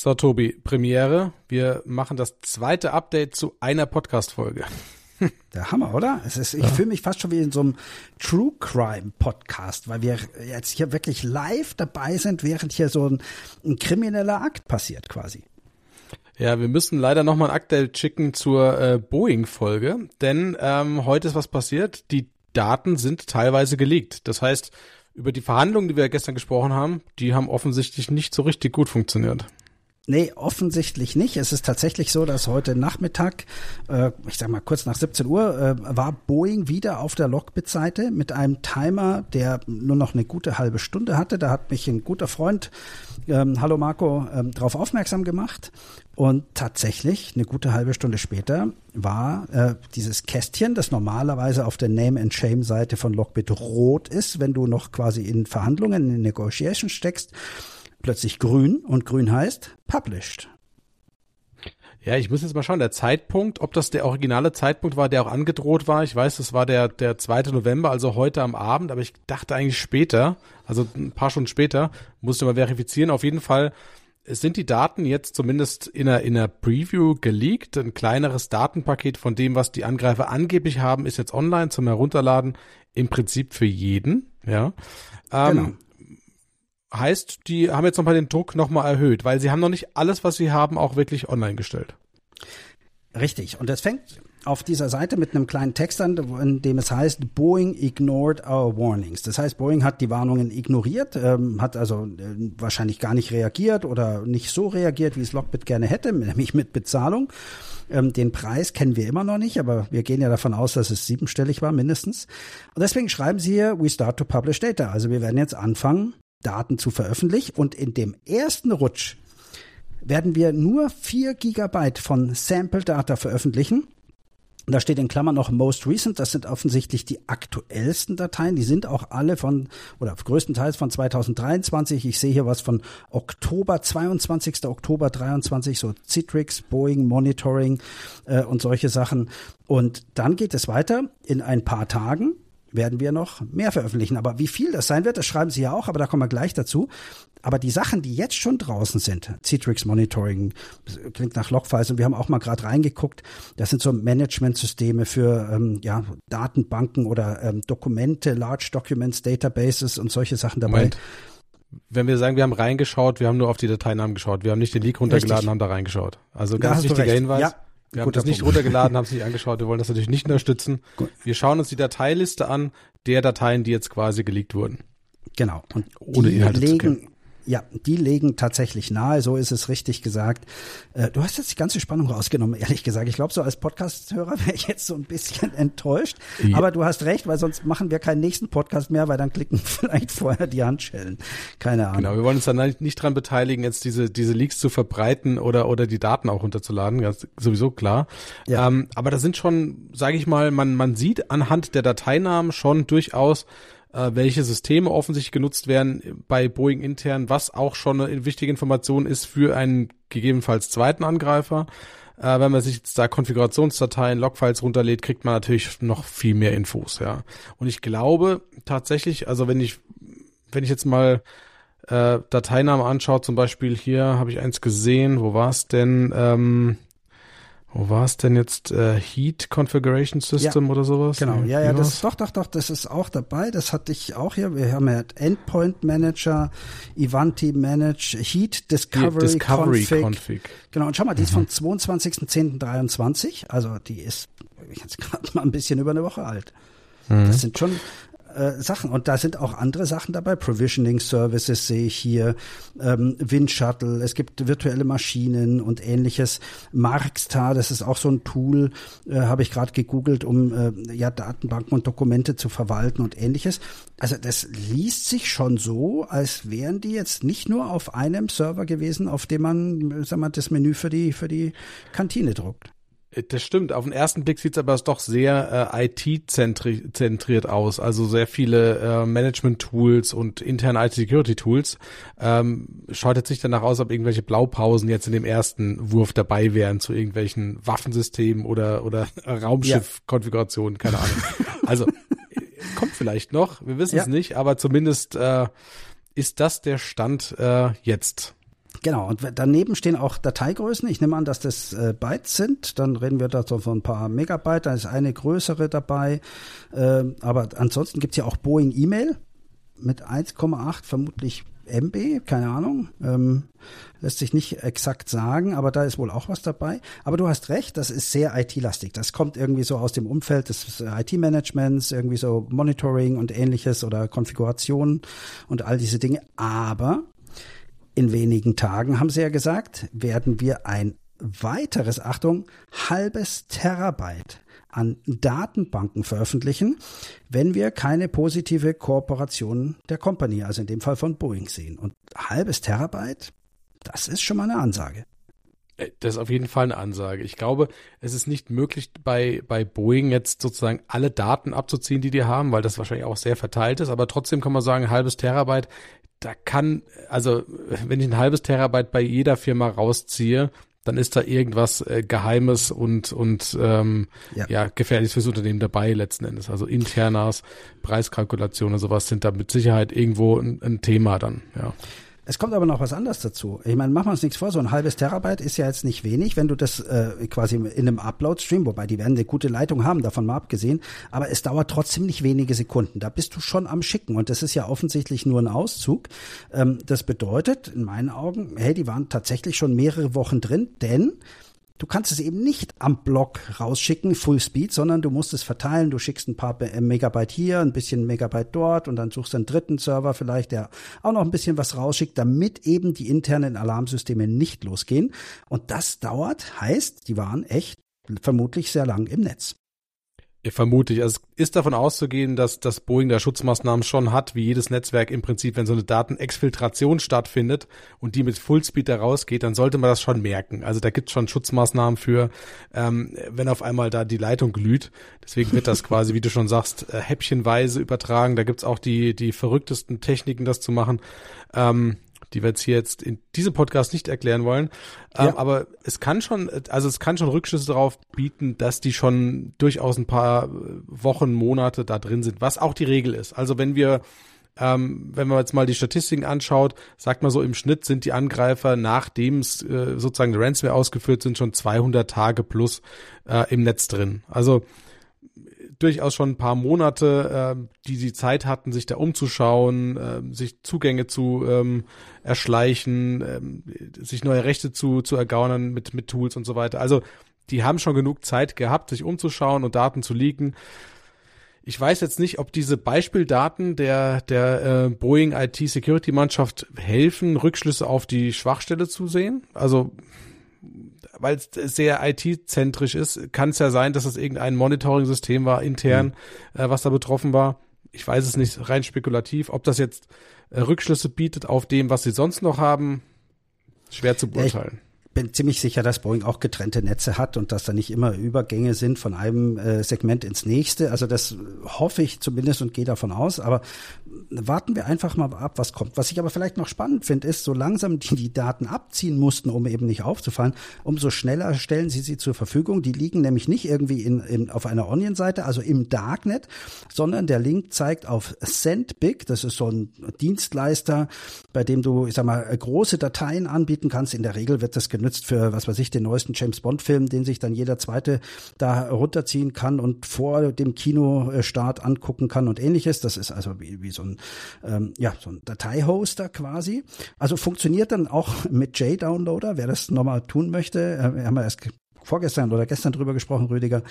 So, Tobi, Premiere. Wir machen das zweite Update zu einer Podcast-Folge. Der Hammer, oder? Es ist, ich ja. fühle mich fast schon wie in so einem True Crime Podcast, weil wir jetzt hier wirklich live dabei sind, während hier so ein, ein krimineller Akt passiert quasi. Ja, wir müssen leider nochmal ein Update schicken zur äh, Boeing-Folge, denn ähm, heute ist was passiert. Die Daten sind teilweise geleakt. Das heißt, über die Verhandlungen, die wir gestern gesprochen haben, die haben offensichtlich nicht so richtig gut funktioniert. Nee, offensichtlich nicht. Es ist tatsächlich so, dass heute Nachmittag, äh, ich sag mal kurz nach 17 Uhr, äh, war Boeing wieder auf der Lockbit-Seite mit einem Timer, der nur noch eine gute halbe Stunde hatte. Da hat mich ein guter Freund, ähm, hallo Marco, ähm, darauf aufmerksam gemacht. Und tatsächlich, eine gute halbe Stunde später, war äh, dieses Kästchen, das normalerweise auf der Name and Shame Seite von Lockbit rot ist, wenn du noch quasi in Verhandlungen, in Negotiation steckst, plötzlich grün und grün heißt published. Ja, ich muss jetzt mal schauen, der Zeitpunkt, ob das der originale Zeitpunkt war, der auch angedroht war. Ich weiß, das war der, der 2. November, also heute am Abend, aber ich dachte eigentlich später, also ein paar Stunden später, musste mal verifizieren. Auf jeden Fall sind die Daten jetzt zumindest in einer, in einer Preview geleakt. Ein kleineres Datenpaket von dem, was die Angreifer angeblich haben, ist jetzt online zum Herunterladen. Im Prinzip für jeden, ja. Ähm, genau. Heißt, die haben jetzt nochmal den Druck nochmal erhöht, weil sie haben noch nicht alles, was sie haben, auch wirklich online gestellt. Richtig. Und das fängt auf dieser Seite mit einem kleinen Text an, in dem es heißt, Boeing ignored our warnings. Das heißt, Boeing hat die Warnungen ignoriert, ähm, hat also äh, wahrscheinlich gar nicht reagiert oder nicht so reagiert, wie es Lockbit gerne hätte, nämlich mit Bezahlung. Ähm, den Preis kennen wir immer noch nicht, aber wir gehen ja davon aus, dass es siebenstellig war mindestens. Und deswegen schreiben sie hier, we start to publish data. Also wir werden jetzt anfangen, Daten zu veröffentlichen. Und in dem ersten Rutsch werden wir nur vier Gigabyte von Sample Data veröffentlichen. Da steht in Klammern noch Most Recent. Das sind offensichtlich die aktuellsten Dateien. Die sind auch alle von, oder größtenteils von 2023. Ich sehe hier was von Oktober, 22. Oktober 23, so Citrix, Boeing, Monitoring äh, und solche Sachen. Und dann geht es weiter in ein paar Tagen werden wir noch mehr veröffentlichen. Aber wie viel das sein wird, das schreiben Sie ja auch, aber da kommen wir gleich dazu. Aber die Sachen, die jetzt schon draußen sind, Citrix Monitoring, klingt nach Logfiles und wir haben auch mal gerade reingeguckt, das sind so Managementsysteme für ähm, ja, Datenbanken oder ähm, Dokumente, Large Documents, Databases und solche Sachen dabei. Moment. Wenn wir sagen, wir haben reingeschaut, wir haben nur auf die Dateinamen geschaut, wir haben nicht den Leak runtergeladen, Richtig. haben da reingeschaut. Also ganz wichtiger Hinweis. Ja. Wir haben das nicht runtergeladen, haben es nicht angeschaut. Wir wollen das natürlich nicht unterstützen. Gut. Wir schauen uns die Dateiliste an der Dateien, die jetzt quasi geleakt wurden. Genau. Und ohne Inhalte legen, zu kennen. Ja, die legen tatsächlich nahe, so ist es richtig gesagt. Äh, du hast jetzt die ganze Spannung rausgenommen, ehrlich gesagt. Ich glaube, so als Podcast-Hörer wäre ich jetzt so ein bisschen enttäuscht. Ja. Aber du hast recht, weil sonst machen wir keinen nächsten Podcast mehr, weil dann klicken vielleicht vorher die Handschellen. Keine Ahnung. Genau, wir wollen uns dann nicht dran beteiligen, jetzt diese, diese Leaks zu verbreiten oder, oder die Daten auch runterzuladen. Ganz sowieso klar. Ja. Ähm, aber da sind schon, sage ich mal, man, man sieht anhand der Dateinamen schon durchaus, äh, welche Systeme offensichtlich genutzt werden bei Boeing intern, was auch schon eine wichtige Information ist für einen gegebenenfalls zweiten Angreifer. Äh, wenn man sich jetzt da Konfigurationsdateien, Logfiles runterlädt, kriegt man natürlich noch viel mehr Infos, ja. Und ich glaube tatsächlich, also wenn ich, wenn ich jetzt mal äh, Dateinamen anschaue, zum Beispiel hier habe ich eins gesehen, wo war es denn? Ähm, wo war es denn jetzt? Äh, Heat Configuration System ja, oder sowas? Genau, ja, ja, das ist doch, doch, doch, das ist auch dabei. Das hatte ich auch hier. Wir haben ja Endpoint Manager, Ivanti Manage, Heat Discovery, Discovery Config. Config. Genau, und schau mal, die ist vom 22.10.23, also die ist jetzt gerade mal ein bisschen über eine Woche alt. Mhm. Das sind schon äh, Sachen. Und da sind auch andere Sachen dabei. Provisioning Services sehe ich hier, ähm, Wind Shuttle, es gibt virtuelle Maschinen und ähnliches. Markstar, das ist auch so ein Tool, äh, habe ich gerade gegoogelt, um äh, ja Datenbanken und Dokumente zu verwalten und ähnliches. Also das liest sich schon so, als wären die jetzt nicht nur auf einem Server gewesen, auf dem man, sag mal, das Menü für die für die Kantine druckt. Äh, das stimmt. Auf den ersten Blick sieht es aber doch sehr äh, IT-zentriert aus. Also sehr viele äh, Management-Tools und interne IT-Security-Tools. Ähm, schaut jetzt nicht danach aus, ob irgendwelche Blaupausen jetzt in dem ersten Wurf dabei wären zu irgendwelchen Waffensystemen oder, oder Raumschiff-Konfigurationen. Keine Ahnung. also kommt vielleicht noch. Wir wissen es ja. nicht, aber zumindest äh, ist das der Stand äh, jetzt. Genau, und daneben stehen auch Dateigrößen. Ich nehme an, dass das äh, Bytes sind. Dann reden wir da so von ein paar Megabyte. Da ist eine größere dabei. Äh, aber ansonsten gibt's ja auch Boeing E-Mail mit 1,8, vermutlich MB, keine Ahnung. Ähm, lässt sich nicht exakt sagen, aber da ist wohl auch was dabei. Aber du hast recht, das ist sehr IT-lastig. Das kommt irgendwie so aus dem Umfeld des IT-Managements, irgendwie so Monitoring und ähnliches oder Konfiguration und all diese Dinge. Aber in wenigen Tagen, haben sie ja gesagt, werden wir ein weiteres, Achtung, halbes Terabyte an Datenbanken veröffentlichen, wenn wir keine positive Kooperation der Company, also in dem Fall von Boeing, sehen. Und halbes Terabyte, das ist schon mal eine Ansage. Äh, das ist auf jeden Fall eine Ansage. Ich glaube, es ist nicht möglich, bei, bei Boeing jetzt sozusagen alle Daten abzuziehen, die die haben, weil das wahrscheinlich auch sehr verteilt ist. Aber trotzdem kann man sagen, halbes Terabyte da kann, also wenn ich ein halbes Terabyte bei jeder Firma rausziehe, dann ist da irgendwas äh, Geheimes und und ähm, ja. ja gefährliches fürs Unternehmen dabei letzten Endes. Also internas, Preiskalkulationen, sowas sind da mit Sicherheit irgendwo ein, ein Thema dann. Ja. Es kommt aber noch was anderes dazu. Ich meine, machen wir uns nichts vor, so ein halbes Terabyte ist ja jetzt nicht wenig, wenn du das äh, quasi in einem Upload-Stream, wobei die werden eine gute Leitung haben, davon mal abgesehen, aber es dauert trotzdem nicht wenige Sekunden. Da bist du schon am Schicken und das ist ja offensichtlich nur ein Auszug. Ähm, das bedeutet, in meinen Augen, hey, die waren tatsächlich schon mehrere Wochen drin, denn du kannst es eben nicht am Block rausschicken, Full Speed, sondern du musst es verteilen. Du schickst ein paar äh, Megabyte hier, ein bisschen Megabyte dort und dann suchst du einen dritten Server vielleicht, der auch noch ein bisschen was rausschickt, damit eben die internen Alarmsysteme nicht losgehen. Und das dauert, heißt, die waren echt vermutlich sehr lang im Netz. Vermute ich. Also es ist davon auszugehen, dass das Boeing da Schutzmaßnahmen schon hat, wie jedes Netzwerk im Prinzip, wenn so eine Datenexfiltration stattfindet und die mit Fullspeed da rausgeht, dann sollte man das schon merken. Also da gibt es schon Schutzmaßnahmen für, ähm, wenn auf einmal da die Leitung glüht. Deswegen wird das quasi, wie du schon sagst, äh, häppchenweise übertragen. Da gibt's auch die, die verrücktesten Techniken, das zu machen. Ähm, die wir jetzt hier jetzt in diesem Podcast nicht erklären wollen. Ähm, ja. Ähm, aber es kann schon, also es kann schon Rückschlüsse darauf bieten, dass die schon durchaus ein paar Wochen, Monate da drin sind, was auch die Regel ist. Also wenn wir ähm, wenn man jetzt mal die Statistiken anschaut, sagt man so im Schnitt sind die Angreifer, nachdem es äh, sozusagen Ransomware ausgeführt sind, schon 200 Tage plus äh, im Netz drin. Also durchaus schon ein paar Monate, äh, die die Zeit hatten, sich da umzuschauen, äh, sich Zugänge zu ähm, erschleichen, äh, sich neue Rechte zu, zu ergaunern mit, mit Tools und so weiter. Also die haben schon genug Zeit gehabt, sich umzuschauen und Daten zu leaken. Ich weiß jetzt nicht, ob diese Beispieldaten der, der äh, Boeing IT Security Mannschaft helfen, Rückschlüsse auf die Schwachstelle zu sehen. Also weil es sehr IT-zentrisch ist, kann es ja sein, dass es irgendein Monitoring-System war intern, mhm. äh, was da betroffen war. Ich weiß es nicht, rein spekulativ. Ob das jetzt äh, Rückschlüsse bietet auf dem, was sie sonst noch haben, schwer zu beurteilen bin ziemlich sicher, dass Boeing auch getrennte Netze hat und dass da nicht immer Übergänge sind von einem äh, Segment ins nächste. Also das hoffe ich zumindest und gehe davon aus. Aber warten wir einfach mal ab, was kommt. Was ich aber vielleicht noch spannend finde, ist, so langsam die die Daten abziehen mussten, um eben nicht aufzufallen, umso schneller stellen sie sie zur Verfügung. Die liegen nämlich nicht irgendwie in, in, auf einer Onion-Seite, also im Darknet, sondern der Link zeigt auf SendBig. Das ist so ein Dienstleister, bei dem du, ich sag mal, große Dateien anbieten kannst. In der Regel wird das genutzt benutzt für, was weiß ich, den neuesten James Bond Film, den sich dann jeder zweite da runterziehen kann und vor dem Kinostart angucken kann und ähnliches. Das ist also wie, wie so ein, ähm, ja, so ein Dateihoster quasi. Also funktioniert dann auch mit J-Downloader, wer das nochmal tun möchte. Äh, haben wir erst vorgestern oder gestern drüber gesprochen, Rüdiger.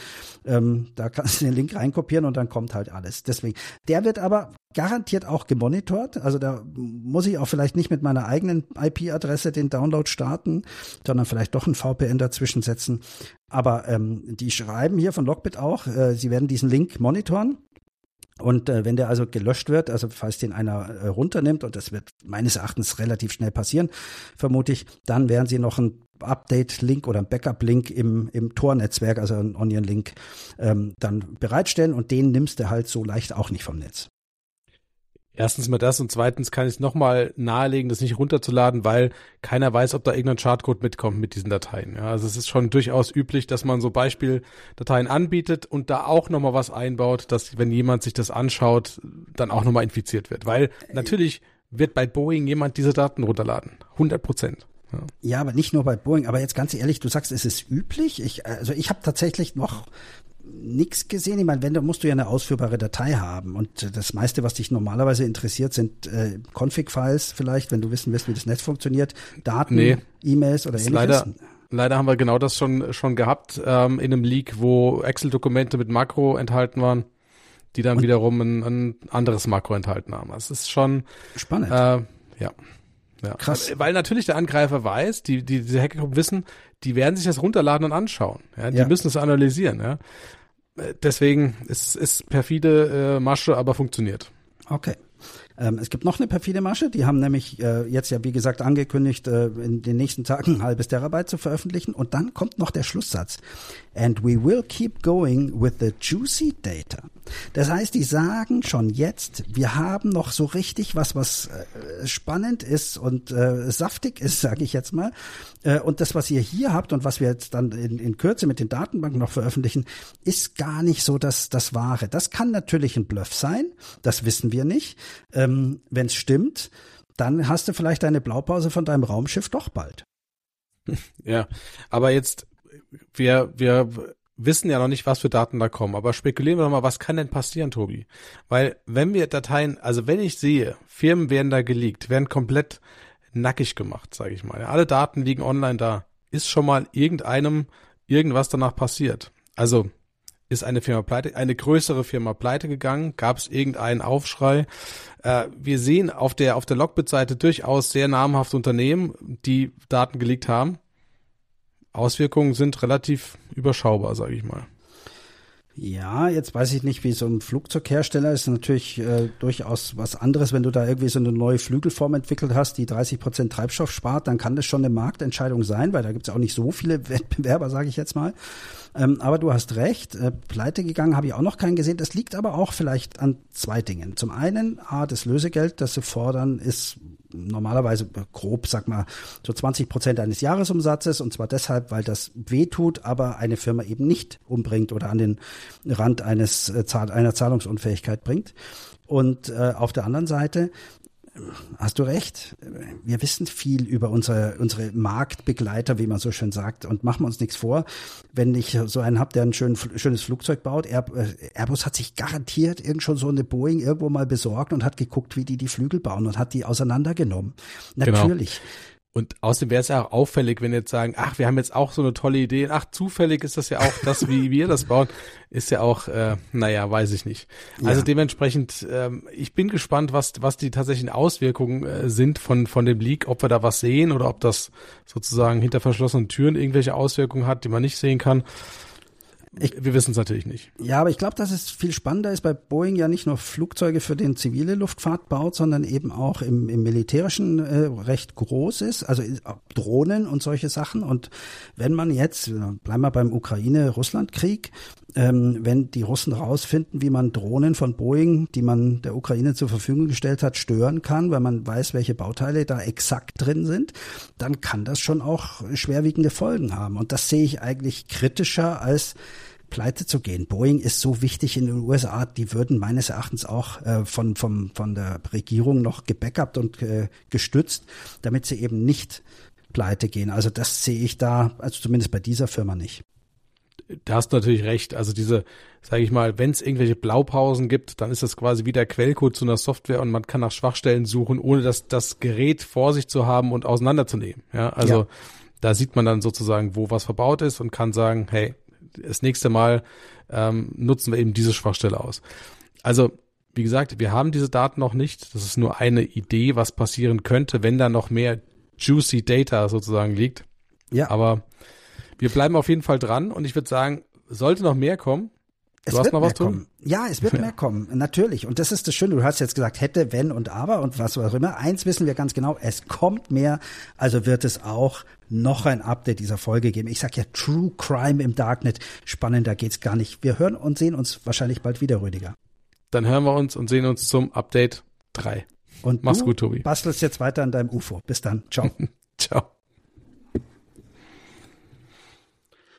Ähm, da kannst du den Link reinkopieren und dann kommt halt alles. Deswegen, der wird aber garantiert auch gemonitort. Also da muss ich auch vielleicht nicht mit meiner eigenen IP-Adresse den Download starten, sondern vielleicht doch ein VPN dazwischen setzen. Aber ähm, die schreiben hier von Lockbit auch, äh, sie werden diesen Link monitoren. Und äh, wenn der also gelöscht wird, also falls den einer äh, runternimmt, und das wird meines Erachtens relativ schnell passieren, vermute ich, dann werden sie noch ein Update-Link oder ein Backup-Link im, im Tor-Netzwerk, also ein Onion-Link, ähm, dann bereitstellen und den nimmst du halt so leicht auch nicht vom Netz. Erstens mal das und zweitens kann ich es nochmal nahelegen, das nicht runterzuladen, weil keiner weiß, ob da irgendein Chartcode mitkommt mit diesen Dateien. Ja, also es ist schon durchaus üblich, dass man so Beispieldateien anbietet und da auch nochmal was einbaut, dass wenn jemand sich das anschaut, dann auch nochmal infiziert wird. Weil natürlich wird bei Boeing jemand diese Daten runterladen. 100 Prozent. Ja. ja, aber nicht nur bei Boeing. Aber jetzt ganz ehrlich, du sagst, es ist üblich. Ich, also ich habe tatsächlich noch nichts gesehen. Ich meine, wenn, dann musst du ja eine ausführbare Datei haben. Und das meiste, was dich normalerweise interessiert, sind äh, Config-Files vielleicht, wenn du wissen willst, wie das Netz funktioniert, Daten, nee, E-Mails oder ähnliches. Leider, leider haben wir genau das schon, schon gehabt ähm, in einem Leak, wo Excel-Dokumente mit Makro enthalten waren, die dann Und wiederum ein, ein anderes Makro enthalten haben. Das ist schon spannend. Äh, ja. Ja. Krass. Weil natürlich der Angreifer weiß, die, die, diese Hackergruppen wissen, die werden sich das runterladen und anschauen. Ja, die ja. müssen es analysieren. Ja. Äh, deswegen ist es perfide äh, Masche, aber funktioniert. Okay. Ähm, es gibt noch eine perfide Masche, die haben nämlich äh, jetzt ja wie gesagt angekündigt, äh, in den nächsten Tagen ein halbes Terabyte zu veröffentlichen und dann kommt noch der Schlusssatz. And we will keep going with the juicy data. Das heißt, die sagen schon jetzt, wir haben noch so richtig was, was äh, spannend ist und äh, saftig ist, sage ich jetzt mal. Äh, und das, was ihr hier habt und was wir jetzt dann in, in Kürze mit den Datenbanken noch veröffentlichen, ist gar nicht so das, das Wahre. Das kann natürlich ein Bluff sein, das wissen wir nicht. Ähm, Wenn es stimmt, dann hast du vielleicht deine Blaupause von deinem Raumschiff doch bald. Ja, aber jetzt, wir, wir wissen ja noch nicht, was für Daten da kommen, aber spekulieren wir doch mal, was kann denn passieren, Tobi? Weil wenn wir Dateien, also wenn ich sehe, Firmen werden da geleakt, werden komplett nackig gemacht, sage ich mal. Alle Daten liegen online da. Ist schon mal irgendeinem irgendwas danach passiert? Also ist eine Firma pleite, eine größere Firma pleite gegangen? Gab es irgendeinen Aufschrei? Äh, wir sehen auf der auf der Lockbit-Seite durchaus sehr namhafte Unternehmen, die Daten geleakt haben. Auswirkungen sind relativ überschaubar, sage ich mal. Ja, jetzt weiß ich nicht, wie so ein Flugzeughersteller ist natürlich äh, durchaus was anderes. Wenn du da irgendwie so eine neue Flügelform entwickelt hast, die 30 Prozent Treibstoff spart, dann kann das schon eine Marktentscheidung sein, weil da gibt es auch nicht so viele Wettbewerber, sage ich jetzt mal. Ähm, aber du hast recht, äh, pleite gegangen habe ich auch noch keinen gesehen. Das liegt aber auch vielleicht an zwei Dingen. Zum einen, A, das Lösegeld, das sie fordern, ist normalerweise grob, sag mal, so 20 Prozent eines Jahresumsatzes und zwar deshalb, weil das wehtut, aber eine Firma eben nicht umbringt oder an den Rand eines äh, einer Zahlungsunfähigkeit bringt. Und äh, auf der anderen Seite hast du recht. Wir wissen viel über unsere, unsere Marktbegleiter, wie man so schön sagt, und machen wir uns nichts vor. Wenn ich so einen habe, der ein schön, schönes Flugzeug baut, äh, Airbus hat sich garantiert irgend schon so eine Boeing irgendwo mal besorgt und hat geguckt, wie die die Flügel bauen und hat die auseinandergenommen. Genau. Natürlich. Genau. Und außerdem wäre es ja auch auffällig, wenn jetzt sagen, ach, wir haben jetzt auch so eine tolle Idee. Ach, zufällig ist das ja auch das, wie wir das bauen, ist ja auch, äh, naja, weiß ich nicht. Ja. Also dementsprechend, ähm, ich bin gespannt, was, was die tatsächlichen Auswirkungen äh, sind von, von dem Leak, ob wir da was sehen oder ob das sozusagen hinter verschlossenen Türen irgendwelche Auswirkungen hat, die man nicht sehen kann. Ich, wir wissen es natürlich nicht. Ja, aber ich glaube, dass es viel spannender ist, bei Boeing ja nicht nur Flugzeuge für den zivile Luftfahrt baut, sondern eben auch im, im militärischen äh, recht groß ist, also äh, Drohnen und solche Sachen. Und wenn man jetzt, bleiben wir beim Ukraine-Russland-Krieg, ähm, wenn die Russen rausfinden, wie man Drohnen von Boeing, die man der Ukraine zur Verfügung gestellt hat, stören kann, weil man weiß, welche Bauteile da exakt drin sind, dann kann das schon auch schwerwiegende Folgen haben. Und das sehe ich eigentlich kritischer als pleite zu gehen. Boeing ist so wichtig in den USA, die würden meines Erachtens auch äh, von, vom, von der Regierung noch gebackupt und äh, gestützt, damit sie eben nicht pleite gehen. Also das sehe ich da, also zumindest bei dieser Firma nicht. Da hast du natürlich recht. Also diese, sage ich mal, wenn es irgendwelche Blaupausen gibt, dann ist das quasi wie der Quellcode zu einer Software und man kann nach Schwachstellen suchen, ohne das, das Gerät vor sich zu haben und auseinanderzunehmen. Ja, also ja. da sieht man dann sozusagen, wo was verbaut ist und kann sagen, hey, das nächste Mal ähm, nutzen wir eben diese Schwachstelle aus. Also, wie gesagt, wir haben diese Daten noch nicht. Das ist nur eine Idee, was passieren könnte, wenn da noch mehr juicy Data sozusagen liegt. Ja. Aber wir bleiben auf jeden Fall dran und ich würde sagen, sollte noch mehr kommen, es du hast noch was tun? Ja, es wird ja. mehr kommen, natürlich. Und das ist das Schöne. Du hast jetzt gesagt, hätte, wenn und aber und was auch immer. Eins wissen wir ganz genau, es kommt mehr. Also wird es auch noch ein Update dieser Folge geben. Ich sag ja True Crime im Darknet. Spannender geht's gar nicht. Wir hören und sehen uns wahrscheinlich bald wieder, Rüdiger. Dann hören wir uns und sehen uns zum Update 3. Und Mach's gut, Tobi. Bastelst jetzt weiter an deinem UFO. Bis dann. Ciao. Ciao.